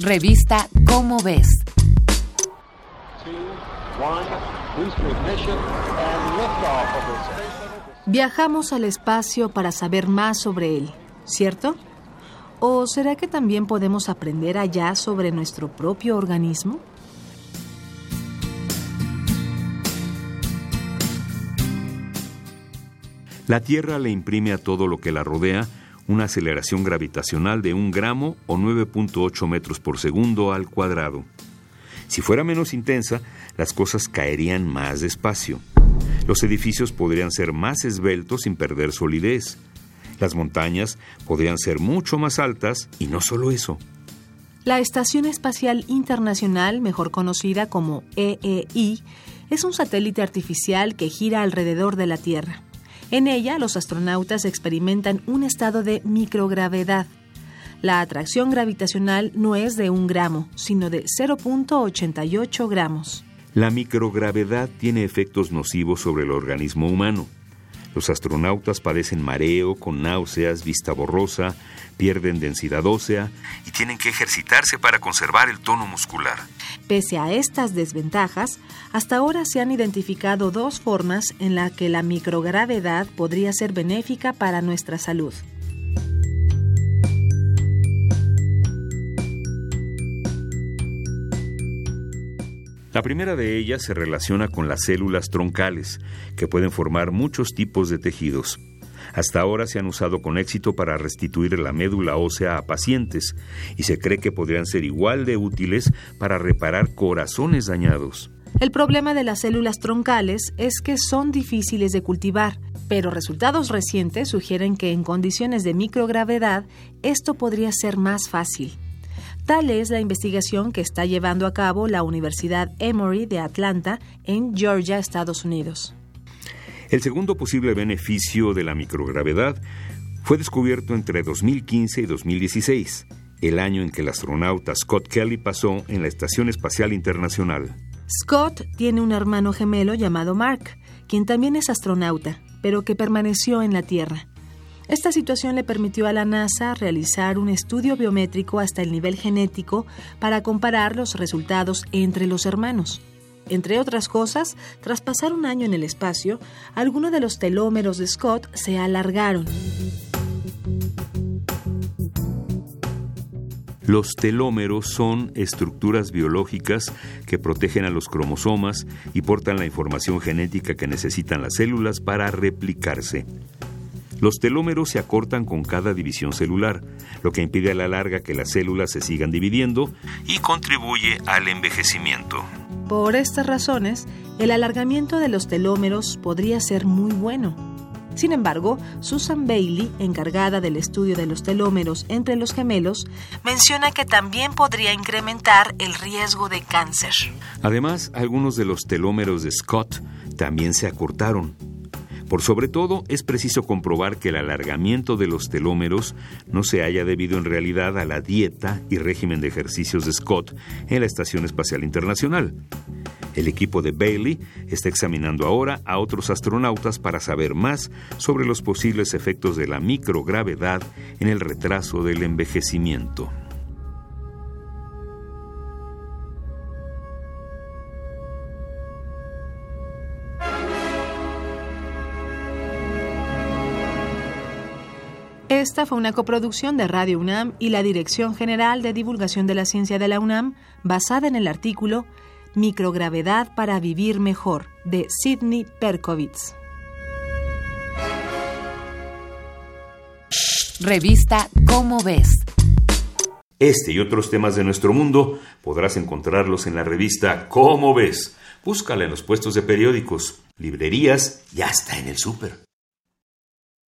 Revista Cómo ves. Viajamos al espacio para saber más sobre él, ¿cierto? ¿O será que también podemos aprender allá sobre nuestro propio organismo? La Tierra le imprime a todo lo que la rodea una aceleración gravitacional de un gramo o 9.8 metros por segundo al cuadrado. Si fuera menos intensa, las cosas caerían más despacio. Los edificios podrían ser más esbeltos sin perder solidez. Las montañas podrían ser mucho más altas y no solo eso. La Estación Espacial Internacional, mejor conocida como EEI, es un satélite artificial que gira alrededor de la Tierra. En ella, los astronautas experimentan un estado de microgravedad. La atracción gravitacional no es de un gramo, sino de 0.88 gramos. La microgravedad tiene efectos nocivos sobre el organismo humano. Los astronautas padecen mareo, con náuseas, vista borrosa, pierden densidad ósea y tienen que ejercitarse para conservar el tono muscular. Pese a estas desventajas, hasta ahora se han identificado dos formas en las que la microgravedad podría ser benéfica para nuestra salud. La primera de ellas se relaciona con las células troncales, que pueden formar muchos tipos de tejidos. Hasta ahora se han usado con éxito para restituir la médula ósea a pacientes y se cree que podrían ser igual de útiles para reparar corazones dañados. El problema de las células troncales es que son difíciles de cultivar, pero resultados recientes sugieren que en condiciones de microgravedad esto podría ser más fácil. Tal es la investigación que está llevando a cabo la Universidad Emory de Atlanta en Georgia, Estados Unidos. El segundo posible beneficio de la microgravedad fue descubierto entre 2015 y 2016, el año en que el astronauta Scott Kelly pasó en la Estación Espacial Internacional. Scott tiene un hermano gemelo llamado Mark, quien también es astronauta, pero que permaneció en la Tierra. Esta situación le permitió a la NASA realizar un estudio biométrico hasta el nivel genético para comparar los resultados entre los hermanos. Entre otras cosas, tras pasar un año en el espacio, algunos de los telómeros de Scott se alargaron. Los telómeros son estructuras biológicas que protegen a los cromosomas y portan la información genética que necesitan las células para replicarse. Los telómeros se acortan con cada división celular, lo que impide a la larga que las células se sigan dividiendo y contribuye al envejecimiento. Por estas razones, el alargamiento de los telómeros podría ser muy bueno. Sin embargo, Susan Bailey, encargada del estudio de los telómeros entre los gemelos, menciona que también podría incrementar el riesgo de cáncer. Además, algunos de los telómeros de Scott también se acortaron, por sobre todo, es preciso comprobar que el alargamiento de los telómeros no se haya debido en realidad a la dieta y régimen de ejercicios de Scott en la Estación Espacial Internacional. El equipo de Bailey está examinando ahora a otros astronautas para saber más sobre los posibles efectos de la microgravedad en el retraso del envejecimiento. Esta fue una coproducción de Radio UNAM y la Dirección General de Divulgación de la Ciencia de la UNAM, basada en el artículo Microgravedad para vivir mejor, de Sidney Perkovitz. Revista Cómo ves. Este y otros temas de nuestro mundo podrás encontrarlos en la revista Cómo ves. Búscala en los puestos de periódicos, librerías y hasta en el súper.